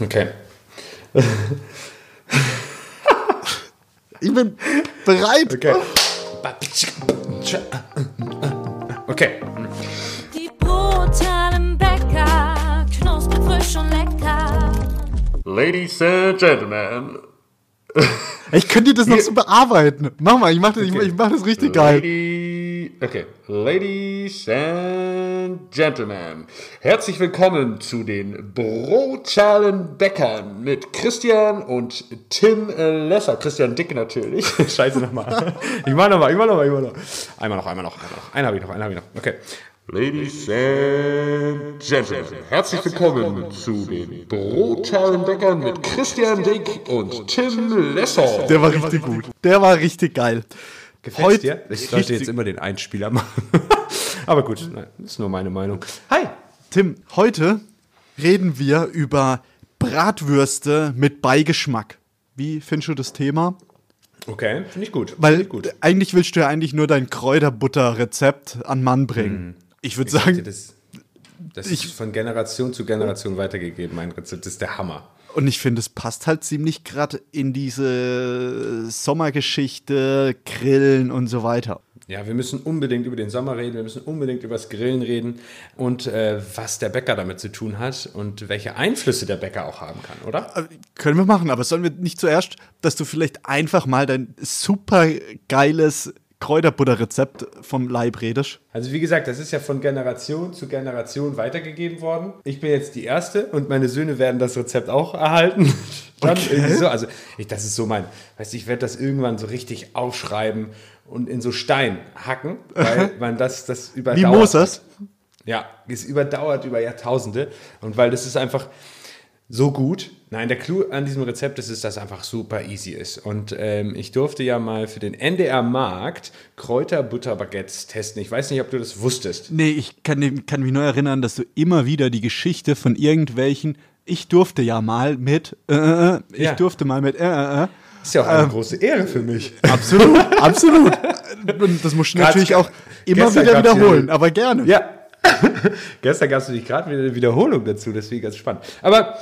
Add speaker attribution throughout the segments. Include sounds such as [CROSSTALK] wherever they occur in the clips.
Speaker 1: Okay.
Speaker 2: Ich bin bereit.
Speaker 1: Okay. Okay.
Speaker 3: Die brutalen Bäcker, knusprig, frisch und lecker.
Speaker 1: Ladies and Gentlemen.
Speaker 2: Ich könnte das noch so bearbeiten. Mach mal, ich mach das, ich, ich mach das richtig geil.
Speaker 1: Okay. Ladies and Gentlemen, herzlich willkommen zu den brutalen Bäckern mit Christian und Tim Lesser. Christian Dick natürlich. [LAUGHS] Scheiße nochmal. Ich mach nochmal, ich mach nochmal, ich mach noch. Einmal noch, einmal noch, einmal noch. Einen habe ich noch, einen habe ich noch. Okay. Ladies and Gentlemen, herzlich willkommen zu den brutalen Bäckern mit Christian Dick und Tim Lesser.
Speaker 2: Der war richtig gut. Der war richtig geil.
Speaker 1: Gefällt's
Speaker 2: Heute
Speaker 1: dir? Ich sollte jetzt immer den Einspieler machen. [LAUGHS] Aber gut, nein, ist nur meine Meinung. Hi!
Speaker 2: Tim, heute reden wir über Bratwürste mit Beigeschmack. Wie findest du das Thema?
Speaker 1: Okay, finde ich gut.
Speaker 2: Weil
Speaker 1: ich gut.
Speaker 2: eigentlich willst du ja eigentlich nur dein Kräuterbutter-Rezept an Mann bringen. Ich würde
Speaker 1: Ich dir,
Speaker 2: sagen,
Speaker 1: das, das ist von Generation zu Generation weitergegeben, mein Rezept. Das ist der Hammer.
Speaker 2: Und ich finde, es passt halt ziemlich gerade in diese Sommergeschichte, Grillen und so weiter.
Speaker 1: Ja, wir müssen unbedingt über den Sommer reden, wir müssen unbedingt über das Grillen reden und äh, was der Bäcker damit zu tun hat und welche Einflüsse der Bäcker auch haben kann, oder?
Speaker 2: Äh, Können wir machen, aber sollen wir nicht zuerst, dass du vielleicht einfach mal dein super geiles Kräuterbutterrezept vom Leib redest?
Speaker 1: Also wie gesagt, das ist ja von Generation zu Generation weitergegeben worden. Ich bin jetzt die Erste und meine Söhne werden das Rezept auch erhalten. [LAUGHS] Dann irgendwie so, also ich, das ist so mein, weißt du, ich werde das irgendwann so richtig aufschreiben und in so Stein hacken, weil [LAUGHS] man das, das überdauert.
Speaker 2: Wie Moses?
Speaker 1: Ja, es überdauert über Jahrtausende und weil das ist einfach so gut. Nein, der Clou an diesem Rezept ist, dass das einfach super easy ist. Und ähm, ich durfte ja mal für den NDR-Markt Kräuterbutterbaguettes testen. Ich weiß nicht, ob du das wusstest.
Speaker 2: Nee, ich kann, kann mich nur erinnern, dass du immer wieder die Geschichte von irgendwelchen, ich durfte ja mal mit, äh, äh, ich
Speaker 1: Ja.
Speaker 2: durfte mal mit, äh, äh, äh.
Speaker 1: Ist ja auch eine große Ehre für mich.
Speaker 2: Absolut, [LAUGHS] absolut. Und das musst du natürlich auch immer wieder wiederholen, aber gerne.
Speaker 1: Ja. [LAUGHS] Gestern gab es nämlich gerade wieder eine Wiederholung dazu, deswegen ganz spannend. Aber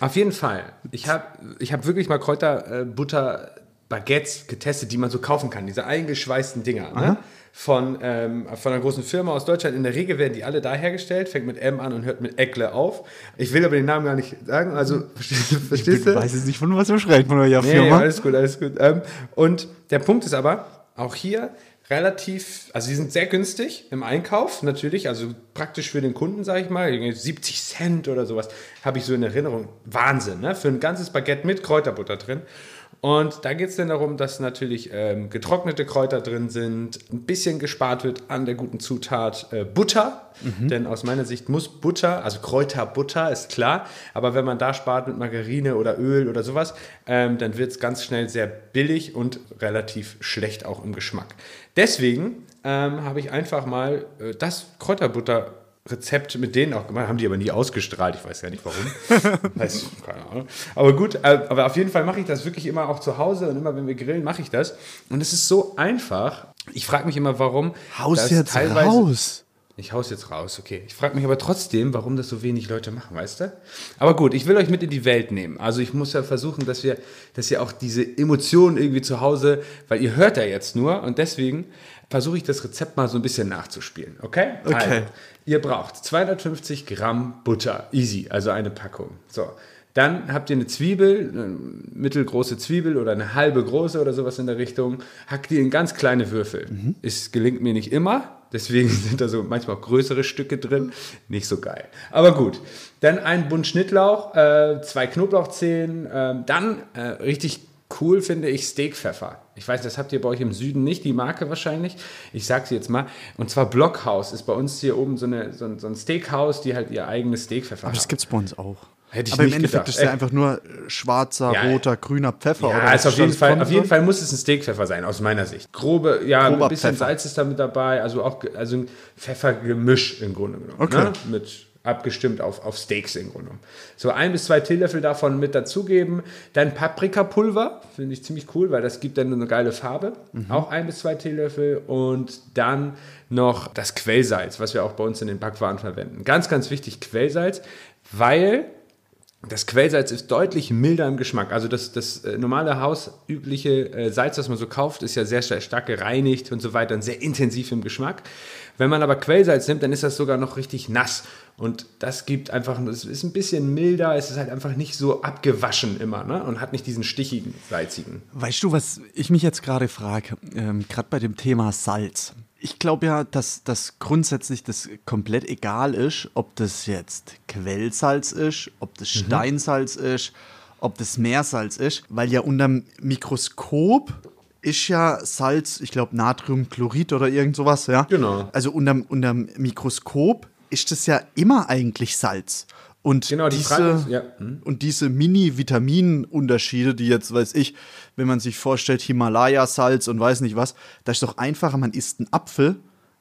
Speaker 1: auf jeden Fall, ich habe ich hab wirklich mal Kräuterbutter Baguettes getestet, die man so kaufen kann, diese eingeschweißten Dinger. Ne? Von, ähm, von einer großen Firma aus Deutschland. In der Regel werden die alle da hergestellt, fängt mit M an und hört mit Eckle auf. Ich will aber den Namen gar nicht sagen, also verstehst, du- verstehst
Speaker 2: Ich
Speaker 1: du?
Speaker 2: weiß jetzt nicht, von was wir sprechen, von eurer
Speaker 1: Nee,
Speaker 2: Firma.
Speaker 1: alles gut, alles gut. Ähm, und der Punkt ist aber, auch hier relativ, also die sind sehr günstig im Einkauf natürlich, also praktisch für den Kunden, sage ich mal, irgendwie 70 Cent oder sowas, habe ich so in Erinnerung. Wahnsinn, ne? Für ein ganzes Baguette mit Kräuterbutter drin. Und da geht es dann darum, dass natürlich ähm, getrocknete Kräuter drin sind, ein bisschen gespart wird an der guten Zutat äh, Butter, denn aus meiner Sicht muss Butter, also Kräuterbutter ist klar, aber wenn man da spart mit Margarine oder Öl oder sowas, ähm, dann wird es ganz schnell sehr billig und relativ schlecht auch im Geschmack. Deswegen ähm, habe ich einfach mal äh, das Kräuterbutter Rezept mit denen auch gemacht, haben die aber nie ausgestrahlt, ich weiß gar nicht warum. [LAUGHS] weiß, keine Ahnung. Aber gut, äh, aber auf jeden Fall mache ich das wirklich immer auch zu Hause und immer wenn wir grillen, mache ich das. Und es ist so einfach. Ich frage mich immer, warum.
Speaker 2: Haus jetzt
Speaker 1: teilweise-
Speaker 2: raus.
Speaker 1: Ich haus jetzt raus, okay. Ich frage mich aber trotzdem, warum das so wenig Leute machen, weißt du? Aber gut, ich will euch mit in die Welt nehmen. Also ich muss ja versuchen, dass wir, dass ihr auch diese Emotionen irgendwie zu Hause, weil ihr hört ja jetzt nur und deswegen versuche ich das Rezept mal so ein bisschen nachzuspielen, okay?
Speaker 2: Okay.
Speaker 1: Also, ihr braucht 250 Gramm Butter, easy, also eine Packung. So. Dann habt ihr eine Zwiebel, eine mittelgroße Zwiebel oder eine halbe große oder sowas in der Richtung. Hackt die in ganz kleine Würfel. Es gelingt mir nicht immer, deswegen [LAUGHS] sind da so manchmal auch größere Stücke drin. Nicht so geil. Aber gut. Dann ein Bund Schnittlauch, äh, zwei Knoblauchzehen, äh, dann äh, richtig cool finde ich Steakpfeffer. Ich weiß, das habt ihr bei euch im Süden nicht, die Marke wahrscheinlich. Ich sage sie jetzt mal. Und zwar Blockhaus ist bei uns hier oben so, eine, so, ein, so ein Steakhouse, die halt ihr eigenes Steakpfeffer
Speaker 2: Aber das
Speaker 1: haben.
Speaker 2: gibt es bei uns auch.
Speaker 1: Hätte ich
Speaker 2: Aber im Endeffekt
Speaker 1: gedacht.
Speaker 2: ist ja einfach nur schwarzer,
Speaker 1: Ja,
Speaker 2: roter, grüner Pfeffer.
Speaker 1: Ja,
Speaker 2: oder
Speaker 1: also auf jeden, Fall, auf jeden Fall muss es ein Steakpfeffer sein, aus meiner Sicht. Grobe, ja,
Speaker 2: Grober
Speaker 1: ein bisschen
Speaker 2: Pfeffer.
Speaker 1: Salz ist da mit dabei, also auch also ein Pfeffergemisch im Grunde genommen.
Speaker 2: Okay.
Speaker 1: Ne? Mit abgestimmt auf, auf Steaks im Grunde. So ein bis zwei Teelöffel davon mit dazugeben. Dann Paprikapulver, finde ich ziemlich cool, weil das gibt dann eine geile Farbe. Auch ein bis zwei Teelöffel. Und dann noch das Quellsalz, was wir auch bei uns in den Backwaren verwenden. Ganz, ganz wichtig, Quellsalz, weil Das Quellsalz ist deutlich milder im Geschmack. Also das, das äh, normale hausübliche äh, Salz, das man so kauft, ist ja sehr sta- stark gereinigt und so weiter und sehr intensiv im Geschmack. Wenn man aber Quellsalz nimmt, dann ist das sogar noch richtig nass. Und das gibt einfach, es ist ein bisschen milder, es ist halt einfach nicht so abgewaschen immer ne? und hat nicht diesen stichigen, salzigen.
Speaker 2: Weißt du, was ich mich jetzt gerade frage, ähm, gerade bei dem Thema Salz. Ich glaube ja, dass das grundsätzlich das komplett egal ist, ob das jetzt Quellsalz ist, ob das Steinsalz ist, ob das Meersalz ist, weil ja unterm Mikroskop ist ja Salz, ich glaube Natriumchlorid oder irgend sowas, ja.
Speaker 1: Genau.
Speaker 2: Also unterm, unterm Mikroskop ist das ja immer eigentlich Salz. Und
Speaker 1: Genau, die
Speaker 2: diese,
Speaker 1: ist- ja, hm.
Speaker 2: und diese Mini-Vitaminunterschiede, die jetzt, weiß ich, wenn man sich vorstellt, Himalaya-Salz und weiß nicht was, da ist doch einfacher, man isst einen Apfel,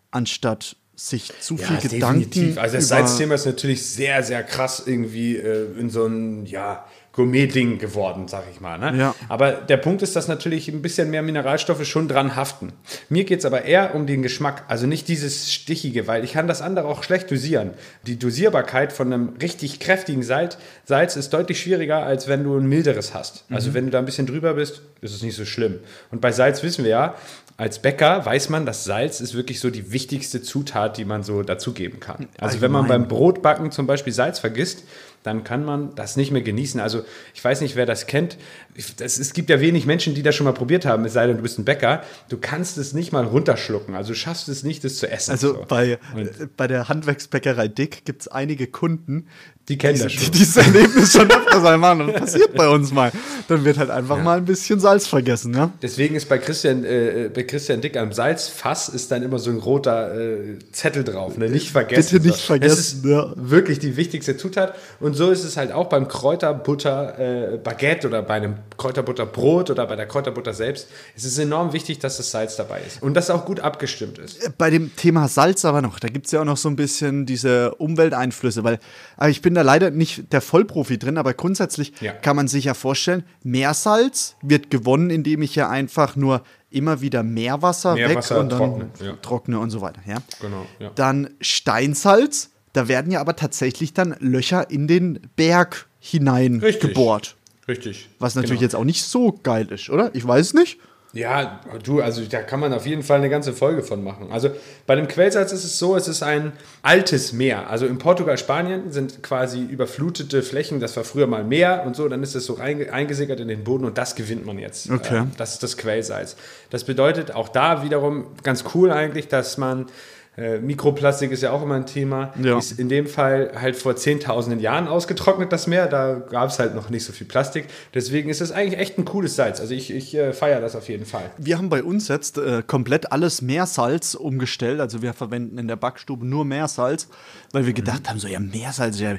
Speaker 2: anstatt sich zu viel Gedanken
Speaker 1: Also das Salzthema ist natürlich sehr, sehr krass irgendwie äh, in so ein, ja, Gourmet-Ding geworden, sag ich mal. Ne?
Speaker 2: Ja.
Speaker 1: Aber der Punkt ist, dass natürlich ein bisschen mehr Mineralstoffe schon dran haften. Mir geht es aber eher um den Geschmack, also nicht dieses Stichige, weil ich kann das andere auch schlecht dosieren. Die Dosierbarkeit von einem richtig kräftigen Salz, Salz ist deutlich schwieriger, als wenn du ein milderes hast. Also wenn du da ein bisschen drüber bist, ist es nicht so schlimm. Und bei Salz wissen wir ja, als Bäcker weiß man, dass Salz ist wirklich so die wichtigste Zutat, die man so dazugeben kann. Also wenn man beim Brotbacken zum Beispiel Salz vergisst, dann kann man das nicht mehr genießen. Also ich weiß nicht, wer das kennt. Ich- Das, es gibt ja wenig Menschen, die das schon mal probiert haben, es sei denn, du bist ein Bäcker. Du kannst es nicht mal runterschlucken. Also du schaffst es nicht, das zu essen.
Speaker 2: Also
Speaker 1: So.
Speaker 2: bei,
Speaker 1: Und
Speaker 2: bei der Handwerksbäckerei Dick gibt es einige Kunden,
Speaker 1: Die kennen das schon.
Speaker 2: die dieses [LAUGHS] Erlebnis schon öfters mal machen. Und passiert bei uns mal. Dann wird halt einfach mal ein bisschen Salz vergessen, ja?
Speaker 1: Deswegen ist bei Christian, äh, bei Christian Dick am Salzfass ist dann immer so ein roter äh, Zettel drauf. Ne? Nicht vergessen.
Speaker 2: Bitte nicht
Speaker 1: So.
Speaker 2: vergessen,
Speaker 1: Das ist
Speaker 2: ja.
Speaker 1: wirklich die wichtigste Zutat. Und so ist es halt auch beim Kräuterbutter äh, Baguette oder bei einem Kräuterbutter Brot oder bei der Kräuterbutter selbst. Es ist enorm wichtig, dass das Salz dabei ist. Und dass es auch gut abgestimmt ist.
Speaker 2: Bei dem Thema Salz aber noch, da gibt es ja auch noch so ein bisschen diese Umwelteinflüsse, weil ich bin da leider nicht der Vollprofi drin, aber grundsätzlich
Speaker 1: Ja.
Speaker 2: kann man sich ja vorstellen, Meersalz wird gewonnen, indem ich ja einfach nur immer wieder Meerwasser, weg und dann
Speaker 1: trockne, ja.
Speaker 2: trockne und so weiter. Ja?
Speaker 1: Genau, ja.
Speaker 2: Dann Steinsalz, da werden ja aber tatsächlich dann Löcher in den Berg hinein
Speaker 1: Richtig.
Speaker 2: gebohrt.
Speaker 1: Richtig.
Speaker 2: Was natürlich
Speaker 1: Genau.
Speaker 2: jetzt auch nicht so geil ist, oder? Ich weiß nicht.
Speaker 1: Ja, du, also da kann man auf jeden Fall eine ganze Folge von machen. Also bei dem Quellsalz ist es so, es ist ein altes Meer. Also in Portugal, Spanien sind quasi überflutete Flächen, das war früher mal Meer und so, dann ist es so eingesickert in den Boden und das gewinnt man jetzt.
Speaker 2: Okay.
Speaker 1: Ähm, das ist das Quellsalz. Das bedeutet auch da wiederum ganz cool eigentlich, dass man äh, Mikroplastik ist ja auch immer ein Thema.
Speaker 2: Ja.
Speaker 1: Ist in dem Fall halt vor zehntausenden Jahren ausgetrocknet, das Meer. Da gab es halt noch nicht so viel Plastik. Deswegen ist es eigentlich echt ein cooles Salz. Also ich, ich äh, feiere das auf jeden Fall.
Speaker 2: Wir haben bei uns jetzt äh, komplett alles Meersalz umgestellt. Also wir verwenden in der Backstube nur Meersalz, weil wir gedacht haben, so ja, Meersalz ist ja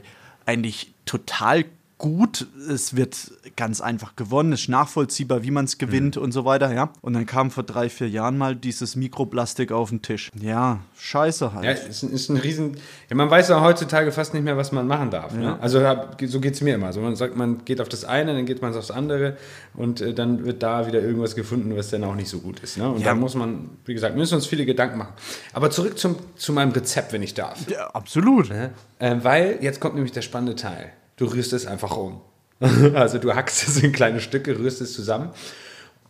Speaker 2: eigentlich total gut. Es wird ganz einfach gewonnen, ist nachvollziehbar, wie man es gewinnt und so weiter, ja. Und dann kam vor drei, vier Jahren mal dieses Mikroplastik auf den Tisch. Ja, scheiße halt.
Speaker 1: Ja, ist, ein- ist ein Riesen. Ja, man weiß ja heutzutage fast nicht mehr, was man machen darf. Ne? Also hab- so geht es mir immer. Also man sagt, man geht auf das eine, dann geht man aufs andere und äh, dann wird da wieder irgendwas gefunden, was dann auch nicht so gut ist. Ne? Und
Speaker 2: Ja.
Speaker 1: da muss man, wie gesagt, müssen wir uns viele Gedanken machen. Aber zurück zum, zu meinem Rezept, wenn ich darf.
Speaker 2: Ja, absolut.
Speaker 1: Ne? Äh, weil jetzt kommt nämlich der spannende Teil. Du rührst es einfach um. [LAUGHS] also du hackst es in kleine Stücke, rührst es zusammen.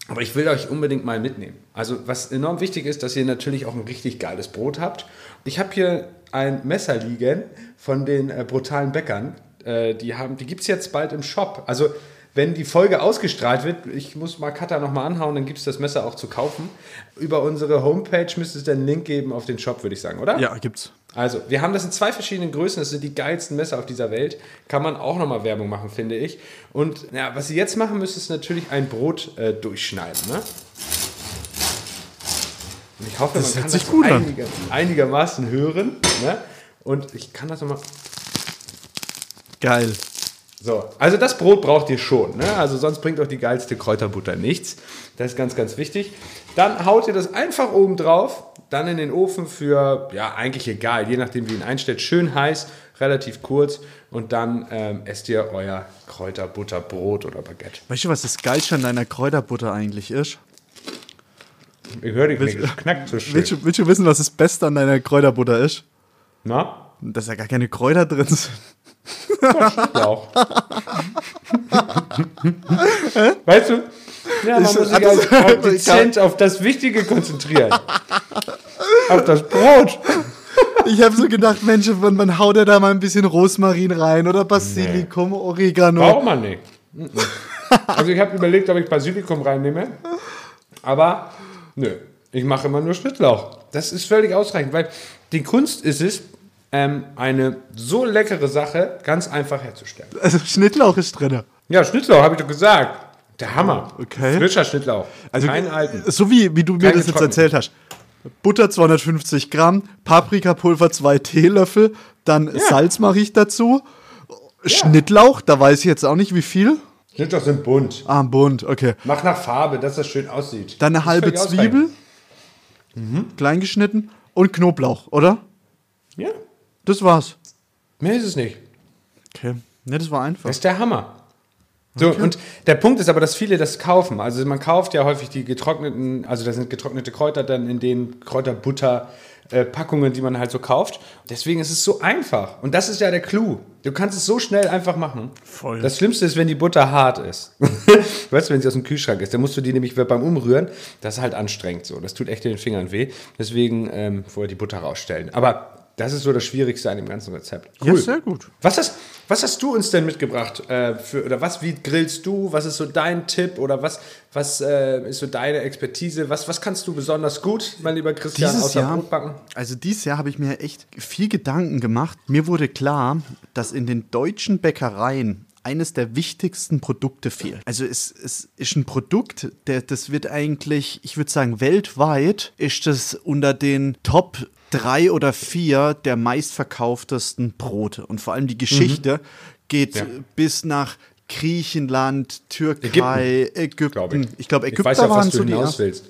Speaker 1: Aber ich will euch unbedingt mal mitnehmen. Also was enorm wichtig ist, dass ihr natürlich auch ein richtig geiles Brot habt. Ich habe hier ein Messer liegen von den äh, brutalen Bäckern. Äh, die die gibt es jetzt bald im Shop. Also wenn die Folge ausgestrahlt wird, ich muss mal Cutter nochmal anhauen, dann gibt es das Messer auch zu kaufen. Über unsere Homepage müsste es dann einen Link geben auf den Shop, würde ich sagen, oder?
Speaker 2: Ja, gibt's.
Speaker 1: Also, wir haben das in zwei verschiedenen Größen. Das sind die geilsten Messer auf dieser Welt. Kann man auch nochmal Werbung machen, finde ich. Und ja, was ihr jetzt machen müsst, ist natürlich ein Brot äh, durchschneiden. Ne? Und ich hoffe,
Speaker 2: Das
Speaker 1: man kann
Speaker 2: sich
Speaker 1: das
Speaker 2: gut an.
Speaker 1: einiger, einigermaßen hören. Ne? Und ich kann das nochmal.
Speaker 2: Geil.
Speaker 1: So, also das Brot braucht ihr schon. Ne? Also sonst bringt euch die geilste Kräuterbutter nichts. Das ist ganz, ganz wichtig. Dann haut ihr das einfach oben drauf, dann in den Ofen für, ja, eigentlich egal, je nachdem, wie ihr ihn einstellt, schön heiß, relativ kurz und dann ähm, esst ihr euer Kräuterbutterbrot oder Baguette.
Speaker 2: Weißt du, was das Geilste an deiner Kräuterbutter eigentlich ist?
Speaker 1: Ich höre dich
Speaker 2: Willst-
Speaker 1: nicht, es knackt so schön.
Speaker 2: Willst du, willst du wissen, was das Beste an deiner Kräuterbutter ist?
Speaker 1: Na?
Speaker 2: Dass da gar keine Kräuter drin sind.
Speaker 1: Schnittlauch. weißt du? Ja, man
Speaker 2: Ist-
Speaker 1: muss sich halt auf dezent auf das Wichtige konzentrieren. auf das Brot.
Speaker 2: Ich habe so gedacht, Mensch, man, man haut ja da mal ein bisschen Rosmarin rein oder Basilikum, Oregano.
Speaker 1: Braucht man nicht. Also ich habe überlegt, ob ich Basilikum reinnehme. Aber nö, ich mache immer nur Schnittlauch. Das ist völlig ausreichend, weil die Kunst ist es, ähm, eine so leckere Sache ganz einfach herzustellen.
Speaker 2: Also Schnittlauch ist drin.
Speaker 1: Ja, Schnittlauch, habe ich doch gesagt. Der Hammer.
Speaker 2: Okay.
Speaker 1: Frischer Schnittlauch.
Speaker 2: Also
Speaker 1: Keinen alten.
Speaker 2: So wie, wie du mir
Speaker 1: Kein
Speaker 2: das jetzt erzählt hast. Butter 250 Gramm, Paprikapulver 2 Teelöffel, dann Salz mache ich dazu. Schnittlauch, da weiß ich jetzt auch nicht wie viel.
Speaker 1: Schnittlauch sind bunt.
Speaker 2: Ah, bunt, okay.
Speaker 1: Mach nach Farbe, dass das schön aussieht.
Speaker 2: Dann eine halbe. Zwiebel, Mhm. klein geschnitten und Knoblauch, oder?
Speaker 1: Ja,
Speaker 2: Das war's.
Speaker 1: mehr ist es nicht.
Speaker 2: Okay. Ne, das war einfach.
Speaker 1: Das ist der Hammer. So, und der Punkt ist aber, dass viele das kaufen. Also man kauft ja häufig die getrockneten, also da sind getrocknete Kräuter dann in den Kräuterbutter äh, Packungen, die man halt so kauft. Deswegen ist es so einfach. Und das ist ja der Clou. Du kannst es so schnell einfach machen.
Speaker 2: Voll.
Speaker 1: Das Schlimmste ist, wenn die Butter hart ist. [LAUGHS] weißt du, wenn sie aus dem Kühlschrank ist, dann musst du die nämlich beim Umrühren, das ist halt anstrengend so. Das tut echt den Fingern weh. Deswegen ähm, vorher die Butter rausstellen. Aber das ist so das Schwierigste an dem ganzen Rezept.
Speaker 2: Ja, sehr gut.
Speaker 1: Was hast, was hast du uns denn mitgebracht? Äh, für, oder was, wie grillst du? Was ist so dein Tipp? Oder was, was äh, ist so deine Expertise? Was, was kannst du besonders gut, mein lieber Christian,
Speaker 2: Dieses
Speaker 1: außer
Speaker 2: Jahr,
Speaker 1: Brotbacken?
Speaker 2: also dieses Jahr habe ich mir echt viel Gedanken gemacht. Mir wurde klar, dass in den deutschen Bäckereien eines der wichtigsten Produkte fehlt. Also es, es ist ein Produkt, der, das wird eigentlich, ich würde sagen, weltweit ist das unter den Top drei oder vier der meistverkauftesten Brote. Und vor allem die Geschichte geht
Speaker 1: Ja.
Speaker 2: bis nach Griechenland, Türkei, Ägypten.
Speaker 1: Glaube ich.
Speaker 2: Ich glaube,
Speaker 1: Ich
Speaker 2: Ägypter
Speaker 1: weiß auch,
Speaker 2: waren
Speaker 1: was du hinaus willst.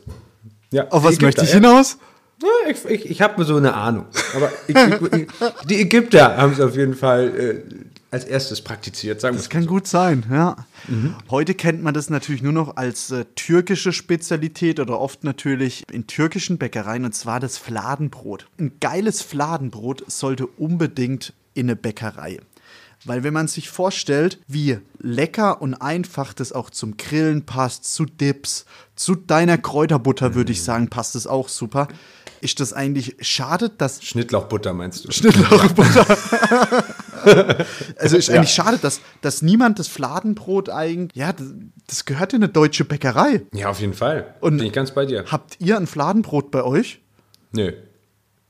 Speaker 1: Ja,
Speaker 2: Auf was
Speaker 1: Ägypter,
Speaker 2: möchte ich
Speaker 1: ja?
Speaker 2: hinaus?
Speaker 1: Ja, ich ich, ich habe so eine Ahnung. Aber ich, ich, die Ägypter haben es auf jeden Fall äh, als erstes praktiziert, sagen wir
Speaker 2: Das kann gut sein, ja.
Speaker 1: Mhm.
Speaker 2: Heute kennt man das natürlich nur noch als äh, türkische Spezialität oder oft natürlich in türkischen Bäckereien und zwar das Fladenbrot. Ein geiles Fladenbrot sollte unbedingt in eine Bäckerei. Weil wenn man sich vorstellt, wie lecker und einfach das auch zum Grillen passt, zu Dips, zu deiner Kräuterbutter, würde ich
Speaker 1: Mhm.
Speaker 2: sagen, passt es auch super. Ist das eigentlich schade, dass
Speaker 1: Schnittlauchbutter meinst du?
Speaker 2: Schnittlauchbutter. [LAUGHS] [LAUGHS] also ist eigentlich schade, dass, dass niemand das Fladenbrot eigentlich. Ja, das, das gehört in eine deutsche Bäckerei.
Speaker 1: Ja, auf jeden Fall.
Speaker 2: Und-
Speaker 1: Bin ich ganz bei dir.
Speaker 2: Habt ihr ein Fladenbrot bei euch?
Speaker 1: Nö.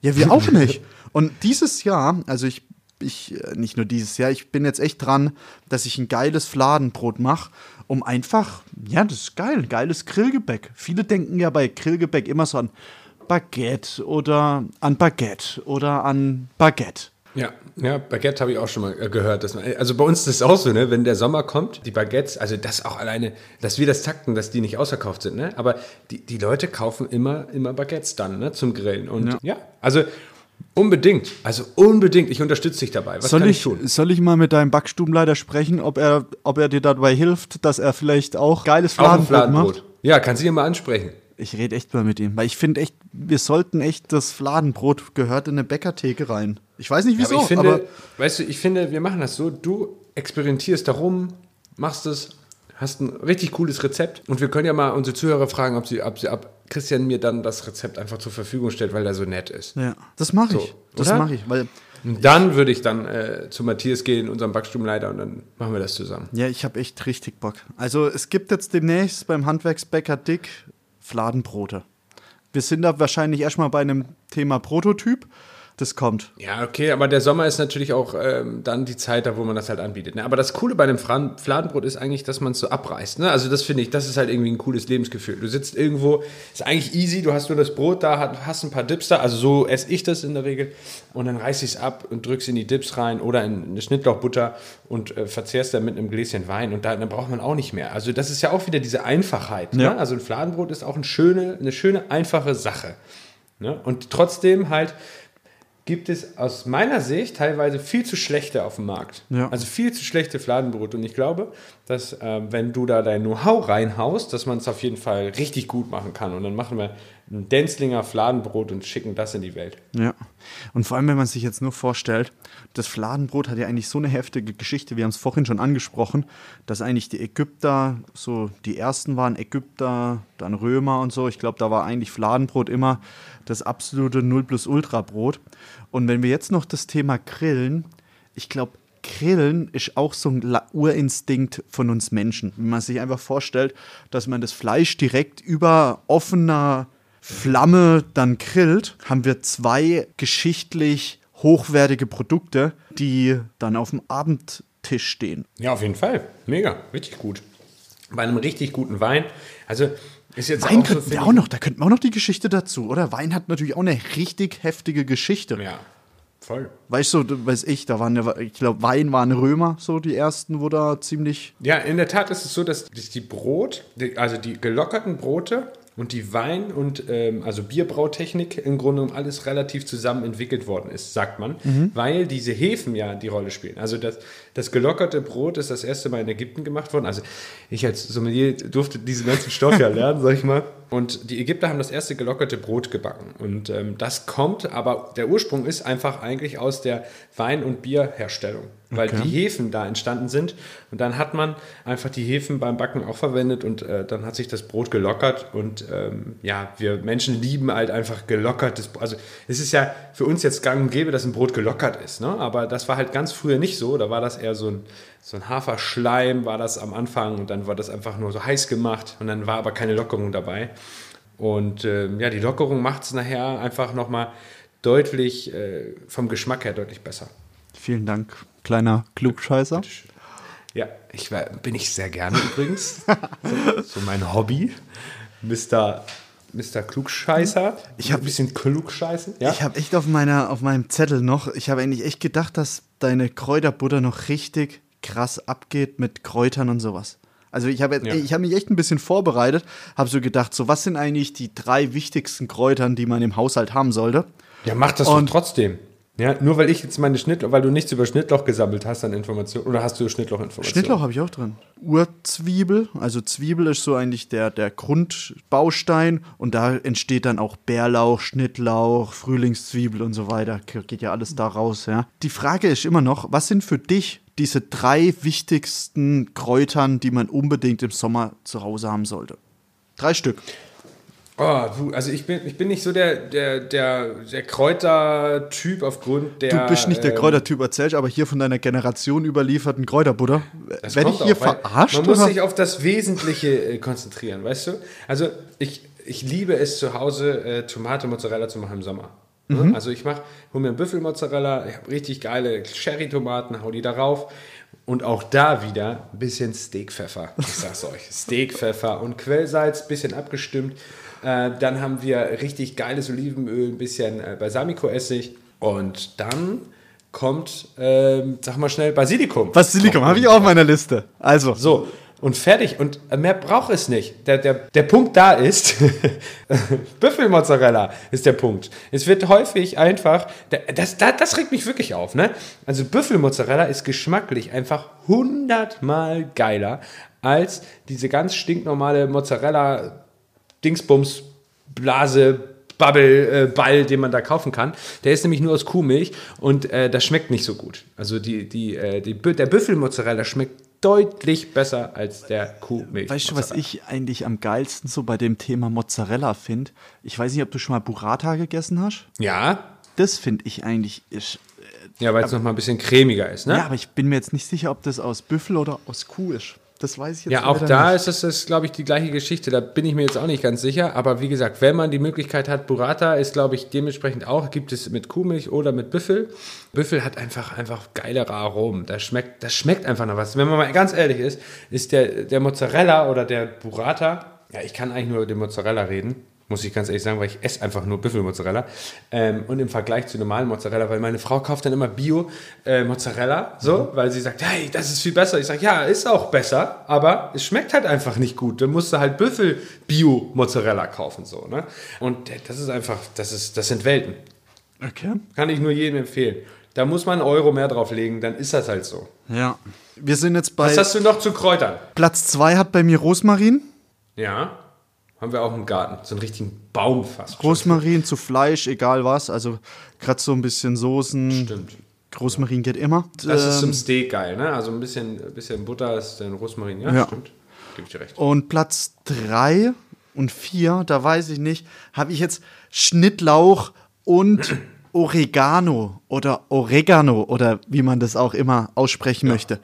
Speaker 2: Ja, wir auch [LAUGHS] nicht. Und dieses Jahr, also ich, ich, äh, nicht nur dieses Jahr, ich bin jetzt echt dran, dass ich ein geiles Fladenbrot mache, um einfach, ja, das ist geil, ein geiles Grillgebäck. Viele denken ja bei Grillgebäck immer so an Baguette oder an Baguette oder an Baguette.
Speaker 1: Ja, ja, Baguette habe ich auch schon mal äh, gehört. Dass man, also bei uns ist es auch so, ne, wenn der Sommer kommt, die Baguettes, also das auch alleine, dass wir das takten, dass die nicht ausverkauft sind, ne? Aber die, die Leute kaufen immer, immer Baguettes dann, ne, zum Grillen. Und ja, also unbedingt, also unbedingt, ich unterstütze dich dabei. Was
Speaker 2: soll
Speaker 1: kann
Speaker 2: ich,
Speaker 1: ich tun?
Speaker 2: soll ich mal mit deinem Backstubenleiter sprechen, ob er, ob er dir dabei hilft, dass er vielleicht auch geiles
Speaker 1: Auch ein
Speaker 2: Fladenbrot macht?
Speaker 1: Fladenbrot. Ja, kannst du ihn mal ansprechen.
Speaker 2: Ich rede echt mal mit ihm, weil ich finde echt, wir sollten echt, das Fladenbrot gehört in eine Bäckertheke rein. Ich weiß nicht
Speaker 1: Ja,
Speaker 2: wieso,
Speaker 1: aber ich finde,
Speaker 2: aber
Speaker 1: weißt du, ich finde, wir machen das so, du experimentierst darum, machst es, hast ein richtig cooles Rezept und wir können ja mal unsere Zuhörer fragen, ob sie, ob sie, ob Christian mir dann das Rezept einfach zur Verfügung stellt, weil er so nett ist.
Speaker 2: ja, das mache
Speaker 1: So,
Speaker 2: ich. Das mache ich, weil
Speaker 1: Und dann würde ich dann äh, zu Matthias gehen, unserem Backstubenleiter, und dann machen wir das zusammen.
Speaker 2: ja, ich habe echt richtig Bock. Also es gibt jetzt demnächst beim Handwerksbäcker Dick Fladenbrote. Wir sind da wahrscheinlich erstmal bei einem Thema Prototyp. Das kommt.
Speaker 1: Ja, okay, aber der Sommer ist natürlich auch ähm, dann die Zeit, da wo man das halt anbietet. Ne? Aber das Coole bei einem Fran- Fladenbrot ist eigentlich, dass man es so abreißt. Ne? Also das finde ich, das ist halt irgendwie ein cooles Lebensgefühl. Du sitzt irgendwo, ist eigentlich easy, du hast nur das Brot da, hast ein paar Dips da, also so esse ich das in der Regel. Und dann reiß ich es ab und drückst in die Dips rein oder in eine Schnittlauchbutter und äh, verzehrst dann mit einem Gläschen Wein. Und da, dann braucht man auch nicht mehr. Also das ist ja auch wieder diese Einfachheit.
Speaker 2: Ja.
Speaker 1: Ne? Also ein Fladenbrot ist auch eine schöne, eine schöne, einfache Sache. Ne? Und trotzdem halt gibt es aus meiner Sicht teilweise viel zu schlechte auf dem Markt.
Speaker 2: Ja.
Speaker 1: Also viel zu schlechte Fladenbrote. Und ich glaube, dass äh, wenn du da dein Know-how reinhaust, dass man es auf jeden Fall richtig gut machen kann. Und dann machen wir ein Denzlinger Fladenbrot und schicken das in die Welt.
Speaker 2: Ja. Und vor allem, wenn man sich jetzt nur vorstellt, das Fladenbrot hat ja eigentlich so eine heftige Geschichte, wir haben es vorhin schon angesprochen, dass eigentlich die Ägypter, so die ersten waren Ägypter, dann Römer und so. Ich glaube, da war eigentlich Fladenbrot immer das absolute Null plus Ultra Brot. Und wenn wir jetzt noch das Thema Grillen, ich glaube, Grillen ist auch so ein Urinstinkt von uns Menschen. Wenn man sich einfach vorstellt, dass man das Fleisch direkt über offener Flamme dann grillt, haben wir zwei geschichtlich hochwertige Produkte, die dann auf dem Abendtisch stehen.
Speaker 1: Ja, auf jeden Fall. Mega, richtig gut. Bei einem richtig guten Wein. Also ist jetzt
Speaker 2: Wein
Speaker 1: auch so,
Speaker 2: könnten wir
Speaker 1: finde
Speaker 2: auch noch, da könnten wir auch noch die Geschichte dazu, oder? Wein hat natürlich auch eine richtig heftige Geschichte.
Speaker 1: Ja, voll.
Speaker 2: Weißt du, weiß ich, da waren ja, ich glaube, Wein waren Römer, so die ersten, wo da ziemlich.
Speaker 1: Ja, in der Tat ist es so, dass die Brot, also die gelockerten Brote und die Wein- und ähm, also Bierbrautechnik im Grunde genommen alles relativ zusammen entwickelt worden ist, sagt man, weil diese Hefen ja die Rolle spielen. Also das, das gelockerte Brot ist das erste Mal in Ägypten gemacht worden. Also ich als Sommelier durfte diesen ganzen Stoff ja lernen, sag ich mal. Und die Ägypter haben das erste gelockerte Brot gebacken. Und ähm, das kommt, aber der Ursprung ist einfach eigentlich aus der Wein- und Bierherstellung, weil
Speaker 2: Okay.
Speaker 1: die Hefen da entstanden sind. Und dann hat man einfach die Hefen beim Backen auch verwendet und äh, dann hat sich das Brot gelockert. Und ähm, ja, wir Menschen lieben halt einfach gelockertes Brot. Also es ist ja für uns jetzt gang und gäbe, dass ein Brot gelockert ist. Ne? Aber das war halt ganz früher nicht so. Da war das eher so ein, so ein Haferschleim, war das am Anfang. Und dann war das einfach nur so heiß gemacht. Und dann war aber keine Lockerung dabei. Und ähm, ja, die Lockerung macht es nachher einfach nochmal deutlich, äh, vom Geschmack her deutlich besser.
Speaker 2: Vielen Dank, kleiner Klugscheißer.
Speaker 1: Ja, ich war, bin ich sehr gerne übrigens. so, [LAUGHS] so mein Hobby. Mr. Mr. Klugscheißer. Ich habe ein bisschen klugscheißen. Ja?
Speaker 2: Ich habe echt auf, meiner, auf meinem Zettel noch, ich habe eigentlich echt gedacht, dass deine Kräuterbutter noch richtig krass abgeht mit Kräutern und sowas. Also ich habe
Speaker 1: Ja.
Speaker 2: ich habe mich echt ein bisschen vorbereitet, habe so gedacht, so was sind eigentlich die drei wichtigsten Kräutern, die man im Haushalt haben sollte?
Speaker 1: ja, mach das
Speaker 2: Und-
Speaker 1: doch trotzdem. Ja, nur weil ich jetzt meine Schnittloch, weil du nichts über Schnittloch gesammelt hast an Informationen. Oder hast du Schnittlauchinformationen?
Speaker 2: Schnittlauch habe ich auch drin. Urzwiebel, also Zwiebel ist so eigentlich der, der Grundbaustein und da entsteht dann auch Bärlauch, Schnittlauch, Frühlingszwiebel und so weiter. Ge- Geht ja alles da raus, ja. Die Frage ist immer noch, was sind für dich diese drei wichtigsten Kräutern, die man unbedingt im Sommer zu Hause haben sollte? Drei Stück.
Speaker 1: Oh, also ich bin, ich bin nicht so der, der, der, der Kräutertyp aufgrund der.
Speaker 2: Du bist nicht der
Speaker 1: ähm,
Speaker 2: Kräutertyp, erzählst aber hier von deiner Generation überlieferten Kräuterbutter. Werde ich hier
Speaker 1: auch,
Speaker 2: verarscht?
Speaker 1: Man muss
Speaker 2: oder?
Speaker 1: sich auf das Wesentliche äh, konzentrieren, weißt du? Also ich, ich liebe es zu Hause, äh, Tomate Mozzarella zu machen im Sommer. Ne?
Speaker 2: Mhm.
Speaker 1: Also ich mache, hol mir einen Büffelmozzarella, ich habe richtig geile Cherry-Tomaten, hau die da rauf. Und auch da wieder ein bisschen Steakpfeffer. Ich sag's euch. Steakpfeffer und Quellsalz, bisschen abgestimmt. Äh, dann haben wir richtig geiles Olivenöl, ein bisschen äh, Balsamico-Essig. Und dann kommt, ähm, sag mal schnell, Basilikum.
Speaker 2: Basilikum habe ich auch auf meiner Liste. Also,
Speaker 1: So, und fertig. Und mehr braucht es nicht. Der, der, der Punkt da ist, [LAUGHS] Büffelmozzarella ist der Punkt. Es wird häufig einfach, das, das, das regt mich wirklich auf. Ne? Also Büffelmozzarella ist geschmacklich einfach hundertmal geiler als diese ganz stinknormale Mozzarella Dingsbums, Blase, Bubble, äh, Ball, den man da kaufen kann. Der ist nämlich nur aus Kuhmilch und äh, das schmeckt nicht so gut. Also die, die, äh, die, der Büffelmozzarella schmeckt deutlich besser als der Kuhmilch.
Speaker 2: Weißt du, was ich eigentlich am geilsten so bei dem Thema Mozzarella finde? Ich weiß nicht, ob du schon mal Burrata gegessen hast.
Speaker 1: Ja,
Speaker 2: Das finde ich eigentlich ist.
Speaker 1: ja weil es nochmal ein bisschen cremiger ist, ne?
Speaker 2: Ja, aber ich bin mir jetzt nicht sicher, ob das aus Büffel oder aus Kuh ist. Das weiß ich jetzt
Speaker 1: Ja, auch da
Speaker 2: nicht.
Speaker 1: ist das, das glaube ich, die gleiche Geschichte. Da bin ich mir jetzt auch nicht ganz sicher. Aber wie gesagt, wenn man die Möglichkeit hat, Burrata ist, glaube ich, dementsprechend auch, gibt es mit Kuhmilch oder mit Büffel. Büffel hat einfach, einfach geilere Aromen. Das schmeckt, das schmeckt einfach noch was. Wenn man mal ganz ehrlich ist, ist der, der Mozzarella oder der Burrata, ja, ich kann eigentlich nur über den Mozzarella reden. Muss ich ganz ehrlich sagen, weil ich esse einfach nur Büffelmozzarella. Ähm, und im Vergleich zu normalen Mozzarella, weil meine Frau kauft dann immer Bio-Mozzarella, so, weil sie sagt, hey, das ist viel besser. Ich sage, ja, ist auch besser, aber es schmeckt halt einfach nicht gut. Dann musst du halt Büffel-Bio-Mozzarella kaufen, so, ne? Und das ist einfach, das ist, das sind Welten.
Speaker 2: Okay.
Speaker 1: Kann ich nur jedem empfehlen. Da muss man einen Euro mehr drauflegen, dann ist das halt so.
Speaker 2: Ja. Wir sind jetzt bei.
Speaker 1: Was hast du noch zu Kräutern?
Speaker 2: Platz 2 hat bei mir Rosmarin.
Speaker 1: Ja, haben wir auch im Garten. So einen richtigen Baum fast. schon.
Speaker 2: Rosmarin zu Fleisch, egal was. Also gerade so ein bisschen Soßen.
Speaker 1: Stimmt.
Speaker 2: Rosmarin geht immer.
Speaker 1: Das ist zum
Speaker 2: Ähm,
Speaker 1: Steak geil, ne? Also ein bisschen, bisschen Butter ist dann Rosmarin. Ja,
Speaker 2: Ja.
Speaker 1: stimmt. Gebe ich dir recht.
Speaker 2: Und Platz 3 und 4, da weiß ich nicht, habe ich jetzt Schnittlauch und [CLEARS THROAT] Oregano oder Oregano oder wie man das auch immer aussprechen möchte.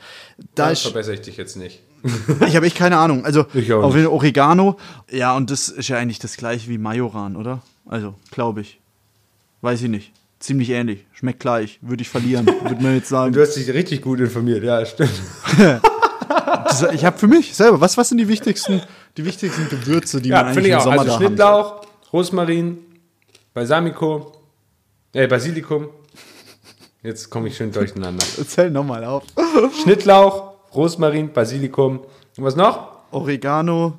Speaker 2: Da ist,
Speaker 1: verbessere ich dich jetzt nicht. [LAUGHS]
Speaker 2: ich habe echt keine Ahnung. Also
Speaker 1: Ich auch
Speaker 2: auf jeden Fall Oregano. Ja, und das ist ja eigentlich das gleiche wie Majoran, oder? Also, glaube ich. Weiß ich nicht. Ziemlich ähnlich. Schmeckt gleich. Würde ich verlieren, [LAUGHS] würde man jetzt sagen.
Speaker 1: Du hast dich richtig gut informiert, ja, stimmt. [LAUGHS]
Speaker 2: Das, ich habe für mich selber, was, was sind die wichtigsten, die wichtigsten Gewürze, die man
Speaker 1: Ja,
Speaker 2: eigentlich
Speaker 1: finde ich
Speaker 2: im
Speaker 1: auch.
Speaker 2: Sommer
Speaker 1: Also
Speaker 2: da?
Speaker 1: Schnittlauch, Rosmarin, Balsamico, äh, Basilikum. Jetzt komme ich schön durcheinander.
Speaker 2: Zähl nochmal auf.
Speaker 1: Schnittlauch, Rosmarin, Basilikum. Und was noch?
Speaker 2: Oregano,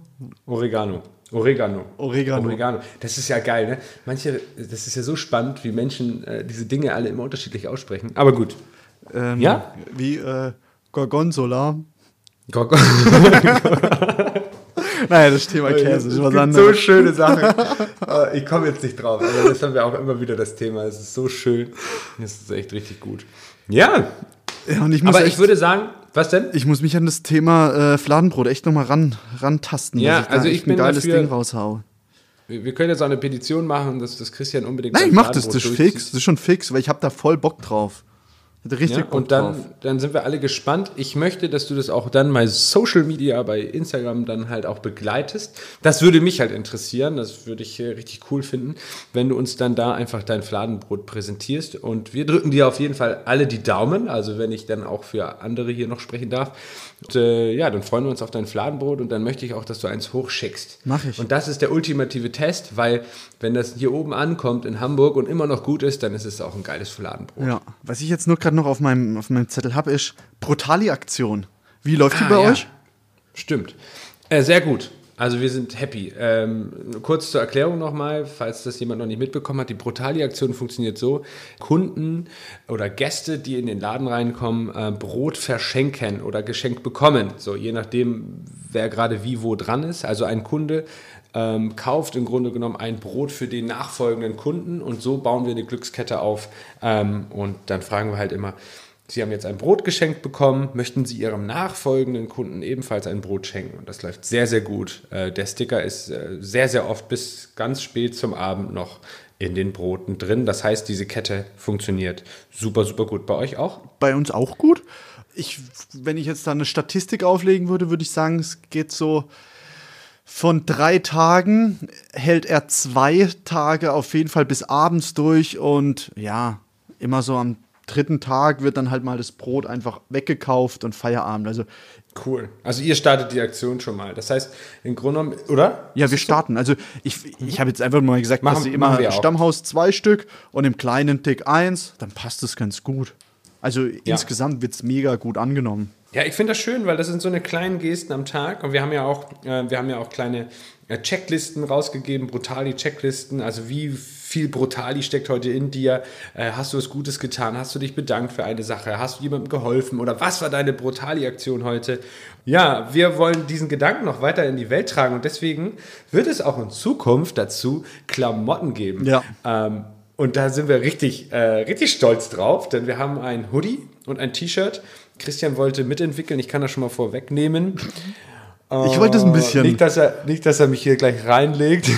Speaker 1: Oregano. Oregano.
Speaker 2: Oregano.
Speaker 1: Oregano. Das ist ja geil, ne? Manche, das ist ja so spannend, wie Menschen äh, diese Dinge alle immer unterschiedlich aussprechen. Aber gut.
Speaker 2: ähm,
Speaker 1: Ja?
Speaker 2: wie äh, Gorgonzola.
Speaker 1: Gok- [LAUGHS]
Speaker 2: Naja, das Thema Käse ist
Speaker 1: Es
Speaker 2: was anderes.
Speaker 1: so schöne Sachen. Aber [LAUGHS] ich komme jetzt nicht drauf. Aber das haben wir auch immer wieder das Thema. Es ist so schön. Das ist echt richtig gut. Ja,
Speaker 2: ja, ich muss
Speaker 1: aber
Speaker 2: echt,
Speaker 1: ich würde sagen, was denn?
Speaker 2: ich muss mich an das Thema äh, Fladenbrot echt nochmal ran, rantasten,
Speaker 1: Ja,
Speaker 2: dass ich da
Speaker 1: also ich
Speaker 2: echt
Speaker 1: bin
Speaker 2: ein geiles
Speaker 1: dafür-
Speaker 2: Ding raushau.
Speaker 1: Wir wir können jetzt auch eine Petition machen, dass das Christian unbedingt.
Speaker 2: Nein, ich mach das, das ist fix, das ist schon fix, weil ich habe da voll Bock drauf. Hatte richtig
Speaker 1: Ja, und dann,
Speaker 2: drauf.
Speaker 1: dann sind wir alle gespannt. Ich möchte, dass du das auch dann bei Social Media, bei Instagram dann halt auch begleitest. Das würde mich halt interessieren. Das würde ich äh, richtig cool finden, wenn du uns dann da einfach dein Fladenbrot präsentierst. Und wir drücken dir auf jeden Fall alle die Daumen. Also wenn ich dann auch für andere hier noch sprechen darf. Und, äh, ja, dann freuen wir uns auf dein Fladenbrot und dann möchte ich auch, dass du eins hochschickst.
Speaker 2: Mach ich.
Speaker 1: Und das ist der ultimative Test, weil wenn das hier oben ankommt in Hamburg und immer noch gut ist, dann ist es auch ein geiles Fladenbrot.
Speaker 2: Ja, was ich jetzt nur gerade noch auf meinem, auf meinem Zettel habe, ist Brutali-Aktion. Wie läuft die
Speaker 1: Ah,
Speaker 2: bei
Speaker 1: ja.
Speaker 2: euch?
Speaker 1: Stimmt. Äh, sehr gut. Also wir sind happy. Ähm, kurz zur Erklärung nochmal, falls das jemand noch nicht mitbekommen hat. Die Brutali-Aktion funktioniert so. Kunden oder Gäste, die in den Laden reinkommen, äh, Brot verschenken oder geschenkt bekommen. So, je nachdem, wer gerade wie wo dran ist. Also ein Kunde ähm, kauft im Grunde genommen ein Brot für den nachfolgenden Kunden und so bauen wir eine Glückskette auf. Ähm, und dann fragen wir halt immer, Sie haben jetzt ein Brot geschenkt bekommen, möchten Sie Ihrem nachfolgenden Kunden ebenfalls ein Brot schenken? Und das läuft sehr, sehr gut. Äh, Der Sticker ist äh, sehr, sehr oft bis ganz spät zum Abend noch in den Broten drin. Das heißt, diese Kette funktioniert super, super gut. Bei euch auch?
Speaker 2: Bei uns auch gut. Ich, wenn ich jetzt da eine Statistik auflegen würde, würde ich sagen, es geht so von drei Tagen hält er zwei Tage auf jeden Fall bis abends durch und ja, immer so am dritten Tag wird dann halt mal das Brot einfach weggekauft und Feierabend. Also
Speaker 1: Cool. Also ihr startet die Aktion schon mal. Das heißt, im Grunde genommen, oder?
Speaker 2: ja, wir starten. Also ich, ich habe jetzt einfach mal gesagt,
Speaker 1: Machen-
Speaker 2: dass sie immer. Stammhaus zwei Stück und im kleinen Tick eins, dann passt es ganz gut. Also insgesamt wird es mega gut angenommen.
Speaker 1: Ja, ich finde das schön, weil das sind so eine kleinen Gesten am Tag und wir haben ja auch, äh, wir haben ja auch kleine äh, Checklisten rausgegeben, Brutali-Checklisten, also wie viel Brutali steckt heute in dir, äh, hast du was Gutes getan, hast du dich bedankt für eine Sache, hast du jemandem geholfen oder was war deine Brutali-Aktion heute? Ja, wir wollen diesen Gedanken noch weiter in die Welt tragen und deswegen wird es auch in Zukunft dazu Klamotten geben.
Speaker 2: Ja.
Speaker 1: Ähm, und da sind wir richtig, äh, richtig stolz drauf, denn wir haben ein Hoodie und ein T-Shirt. Christian wollte mitentwickeln, ich kann das schon mal vorwegnehmen.
Speaker 2: Ich wollte es ein bisschen.
Speaker 1: Nicht dass, er, nicht, dass er mich hier gleich reinlegt.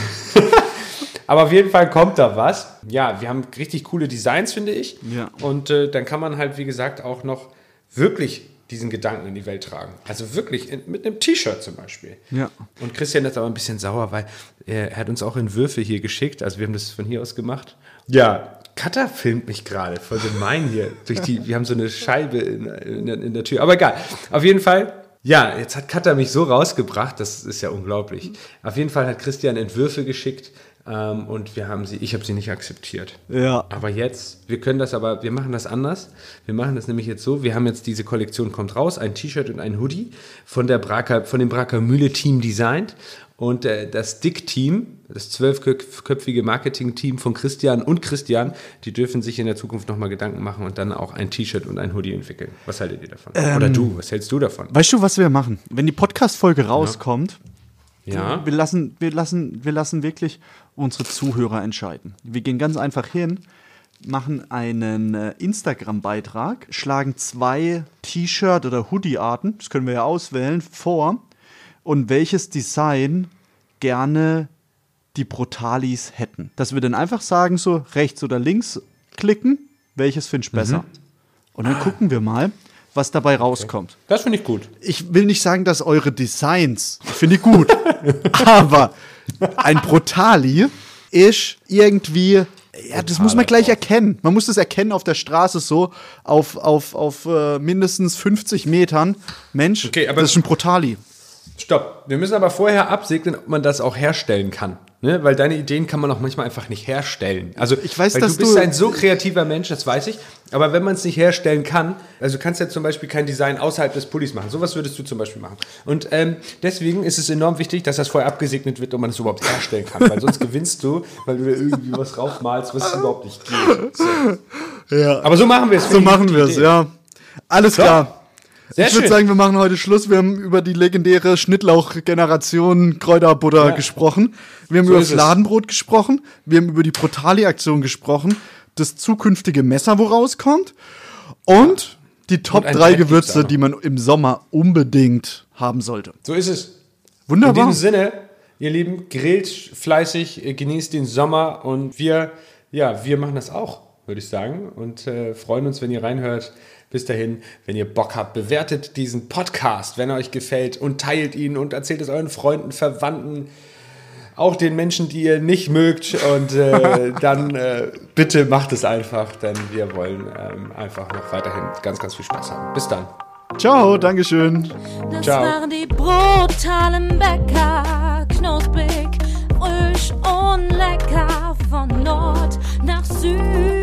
Speaker 1: Aber auf jeden Fall kommt da was. Ja, wir haben richtig coole Designs, finde ich.
Speaker 2: Ja.
Speaker 1: Und äh, dann kann man halt, wie gesagt, auch noch wirklich diesen Gedanken in die Welt tragen. Also wirklich in, mit einem T-Shirt zum Beispiel.
Speaker 2: Ja.
Speaker 1: Und Christian ist aber ein bisschen sauer, weil er, er hat uns auch Entwürfe hier geschickt. Also wir haben das von hier aus gemacht. Ja, Cutter filmt mich gerade voll gemein hier. [LAUGHS] Durch die, wir haben so eine Scheibe in, in, der- in der Tür. Aber egal. Auf jeden Fall. Ja, jetzt hat Cutter mich so rausgebracht, das ist ja unglaublich. Auf jeden Fall hat Christian Entwürfe geschickt ähm, und wir haben sie, ich habe sie nicht akzeptiert.
Speaker 2: Ja.
Speaker 1: Aber jetzt, wir können das aber, wir machen das anders. Wir machen das nämlich jetzt so, wir haben jetzt diese Kollektion kommt raus, ein T-Shirt und ein Hoodie von der Braker, von dem Braker Mühle Team designt. Und äh, das Dick-Team, das zwölfköpfige Marketing-Team von Christian und Christian, die dürfen sich in der Zukunft nochmal Gedanken machen und dann auch ein T-Shirt und ein Hoodie entwickeln. Was haltet ihr davon? Oder du, was hältst du davon?
Speaker 2: Weißt du, was wir machen? Wenn die Podcast-Folge rauskommt,
Speaker 1: Ja.
Speaker 2: Wir lassen, wir, lassen, wir lassen wirklich unsere Zuhörer entscheiden. Wir gehen ganz einfach hin, machen einen äh, Instagram-Beitrag, schlagen zwei T-Shirt- oder Hoodie-Arten, das können wir ja auswählen, vor und welches Design gerne die Brutalis hätten. Dass wir dann einfach sagen, so rechts oder links klicken, welches finde ich besser. Und dann gucken wir mal, was dabei rauskommt.
Speaker 1: Das finde ich gut.
Speaker 2: Ich will nicht sagen, dass eure Designs, finde ich gut, [LAUGHS] aber ein Brutali ist irgendwie, ja, das muss man gleich erkennen. Man muss das erkennen auf der Straße so, auf, auf, auf äh, mindestens 50 Metern. Mensch,
Speaker 1: Okay, aber-
Speaker 2: das ist ein Brutali.
Speaker 1: Stopp. Wir müssen aber vorher absegnen, ob man das auch herstellen kann. Ne? Weil deine Ideen kann man auch manchmal einfach nicht herstellen. Also,
Speaker 2: Ich weiß,
Speaker 1: weil
Speaker 2: dass
Speaker 1: du bist
Speaker 2: du-
Speaker 1: ein so kreativer Mensch, das weiß ich. Aber wenn man es nicht herstellen kann, also du kannst ja zum Beispiel kein Design außerhalb des Pullis machen. Sowas würdest du zum Beispiel machen. Und ähm, deswegen ist es enorm wichtig, dass das vorher abgesegnet wird, ob man es überhaupt herstellen kann. Weil sonst gewinnst du, weil du irgendwie was raufmalst, was überhaupt nicht geht. So.
Speaker 2: Ja.
Speaker 1: Aber so machen wir es.
Speaker 2: So machen wir es, ja. Alles klar.
Speaker 1: Sehr
Speaker 2: ich würde sagen, wir machen heute Schluss. Wir haben über die legendäre Schnittlauch-Generation Kräuterbutter gesprochen. Wir haben
Speaker 1: So
Speaker 2: über
Speaker 1: ist es.
Speaker 2: Fladenbrot gesprochen. Wir haben über die Brutali-Aktion gesprochen. Das zukünftige Messer, wo rauskommt. Und die Top
Speaker 1: Und ein
Speaker 2: 3
Speaker 1: Brett gibt's
Speaker 2: Gewürze, die man im Sommer unbedingt haben sollte.
Speaker 1: So ist es. In
Speaker 2: Wunderbar.
Speaker 1: diesem Sinne, ihr Lieben, grillt fleißig, äh, genießt den Sommer und wir, ja, wir machen das auch, würde ich sagen. Und äh, freuen uns, wenn ihr reinhört. Bis dahin, wenn ihr Bock habt, bewertet diesen Podcast, wenn er euch gefällt und teilt ihn und erzählt es euren Freunden, Verwandten, auch den Menschen, die ihr nicht mögt. Und äh, [LAUGHS] dann äh, bitte macht es einfach, denn wir wollen ähm, einfach noch weiterhin ganz, ganz viel Spaß haben. Bis dann.
Speaker 2: Ciao, Dankeschön.
Speaker 3: Das
Speaker 1: Ciao.
Speaker 3: waren die brutalen Bäcker, knusprig, frisch und lecker von Nord nach Süd.